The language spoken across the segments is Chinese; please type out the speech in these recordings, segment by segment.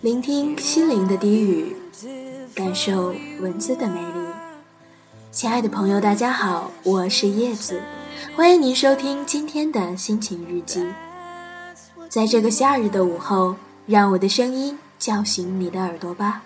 聆听心灵的低语，感受文字的美丽。亲爱的朋友，大家好，我是叶子，欢迎您收听今天的心情日记。在这个夏日的午后，让我的声音叫醒你的耳朵吧。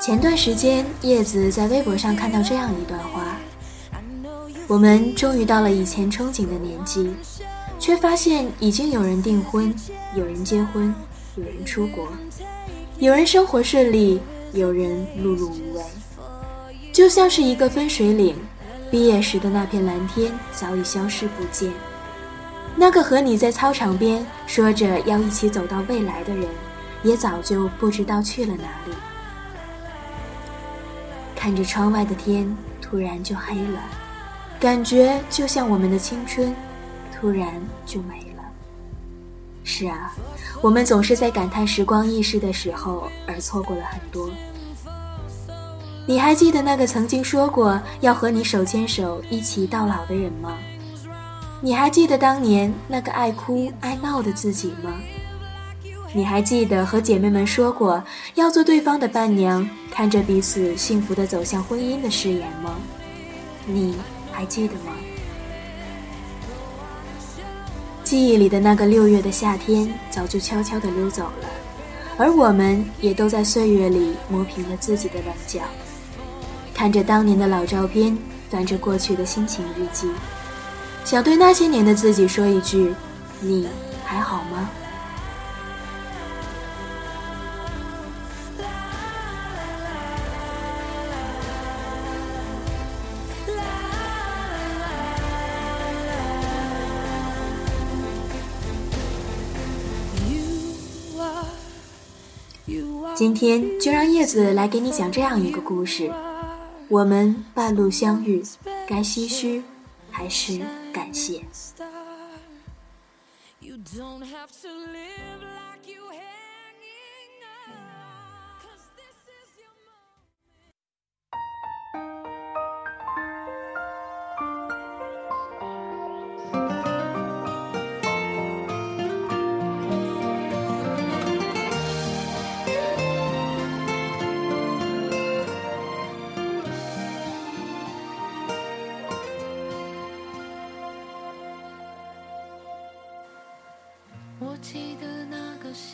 前段时间，叶子在微博上看到这样一段话：我们终于到了以前憧憬的年纪，却发现已经有人订婚，有人结婚，有人出国，有人生活顺利，有人碌碌无为，就像是一个分水岭。毕业时的那片蓝天早已消失不见。那个和你在操场边说着要一起走到未来的人，也早就不知道去了哪里。看着窗外的天，突然就黑了，感觉就像我们的青春，突然就没了。是啊，我们总是在感叹时光易逝的时候，而错过了很多。你还记得那个曾经说过要和你手牵手一起到老的人吗？你还记得当年那个爱哭爱闹的自己吗？你还记得和姐妹们说过要做对方的伴娘，看着彼此幸福的走向婚姻的誓言吗？你还记得吗？记忆里的那个六月的夏天早就悄悄地溜走了，而我们也都在岁月里磨平了自己的棱角，看着当年的老照片，翻着过去的心情日记。想对那些年的自己说一句：“你还好吗？”今天就让叶子来给你讲这样一个故事：我们半路相遇，该唏嘘。还是感谢。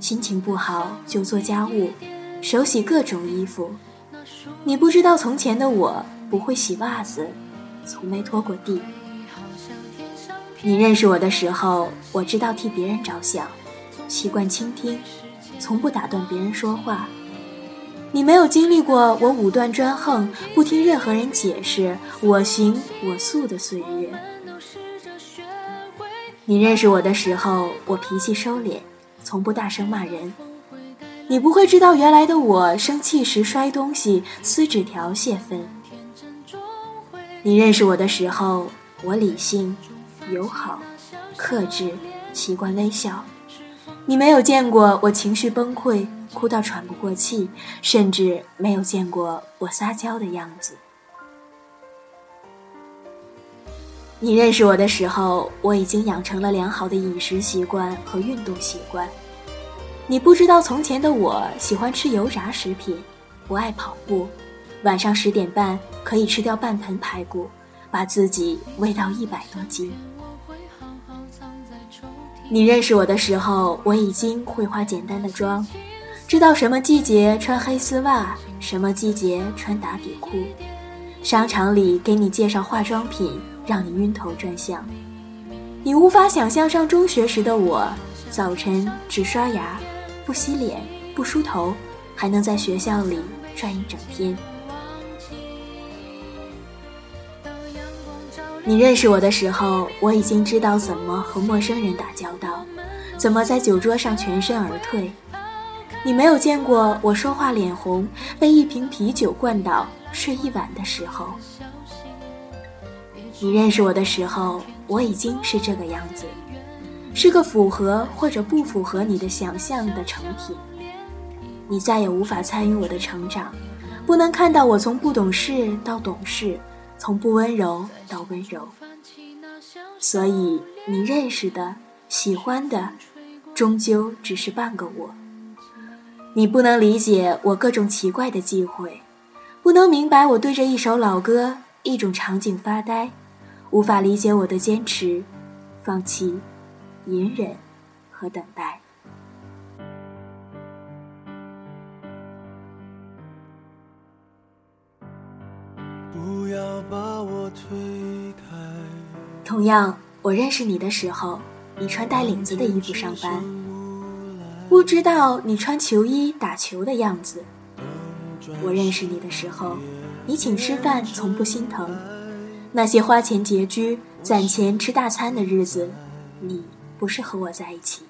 心情不好就做家务，手洗各种衣服。你不知道从前的我不会洗袜子，从没拖过地。你认识我的时候，我知道替别人着想，习惯倾听，从不打断别人说话。你没有经历过我武断专横、不听任何人解释、我行我素的岁月。你认识我的时候，我脾气收敛。从不大声骂人，你不会知道原来的我生气时摔东西、撕纸条泄愤。你认识我的时候，我理性、友好、克制，习惯微笑。你没有见过我情绪崩溃、哭到喘不过气，甚至没有见过我撒娇的样子。你认识我的时候，我已经养成了良好的饮食习惯和运动习惯。你不知道从前的我喜欢吃油炸食品，不爱跑步，晚上十点半可以吃掉半盆排骨，把自己喂到一百多斤。你认识我的时候，我已经会化简单的妆，知道什么季节穿黑丝袜，什么季节穿打底裤。商场里给你介绍化妆品。让你晕头转向，你无法想象上中学时的我，早晨只刷牙，不洗脸，不梳头，还能在学校里转一整天。你认识我的时候，我已经知道怎么和陌生人打交道，怎么在酒桌上全身而退。你没有见过我说话脸红，被一瓶啤酒灌倒睡一晚的时候。你认识我的时候，我已经是这个样子，是个符合或者不符合你的想象的成品。你再也无法参与我的成长，不能看到我从不懂事到懂事，从不温柔到温柔。所以你认识的、喜欢的，终究只是半个我。你不能理解我各种奇怪的忌讳，不能明白我对着一首老歌、一种场景发呆。无法理解我的坚持、放弃、隐忍和等待。不要把我推开。同样，我认识你的时候，你穿带领子的衣服上班，不知道你穿球衣打球的样子。我认识你的时候，你请吃饭从不心疼。那些花钱拮据、攒钱吃大餐的日子，你不是和我在一起。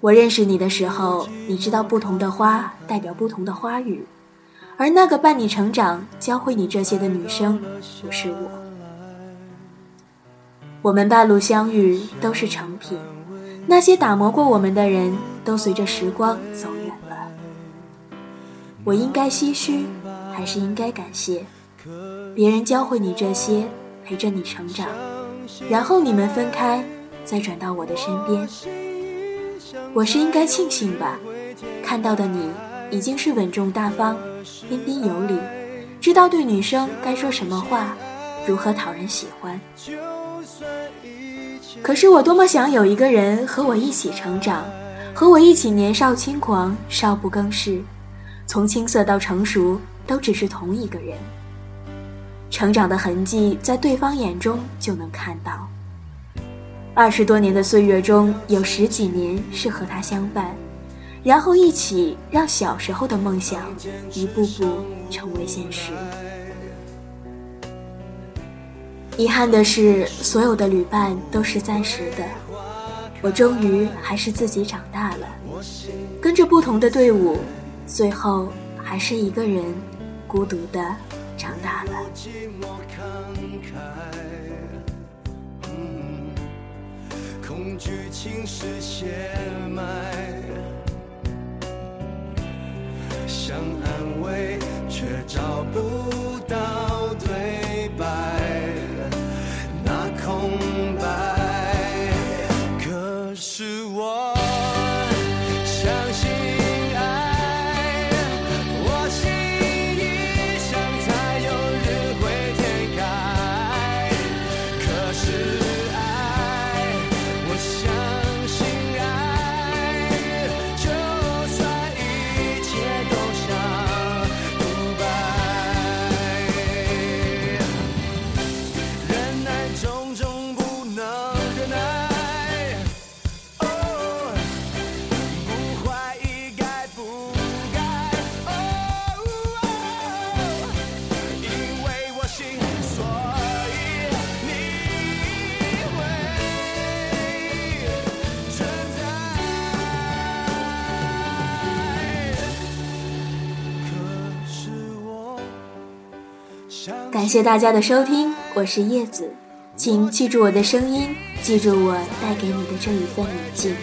我认识你的时候，你知道不同的花代表不同的花语，而那个伴你成长、教会你这些的女生，不是我。我们半路相遇都是成品，那些打磨过我们的人都随着时光走远了。我应该唏嘘，还是应该感谢？别人教会你这些，陪着你成长，然后你们分开，再转到我的身边。我是应该庆幸吧？看到的你已经是稳重大方、彬彬有礼，知道对女生该说什么话，如何讨人喜欢。可是我多么想有一个人和我一起成长，和我一起年少轻狂、少不更事，从青涩到成熟，都只是同一个人。成长的痕迹，在对方眼中就能看到。二十多年的岁月中，有十几年是和他相伴，然后一起让小时候的梦想一步步成为现实。遗憾的是，所有的旅伴都是暂时的，我终于还是自己长大了，跟着不同的队伍，最后还是一个人，孤独的。长大了。恐惧侵蚀血脉，想安慰却找感谢大家的收听，我是叶子，请记住我的声音，记住我带给你的这一份宁静。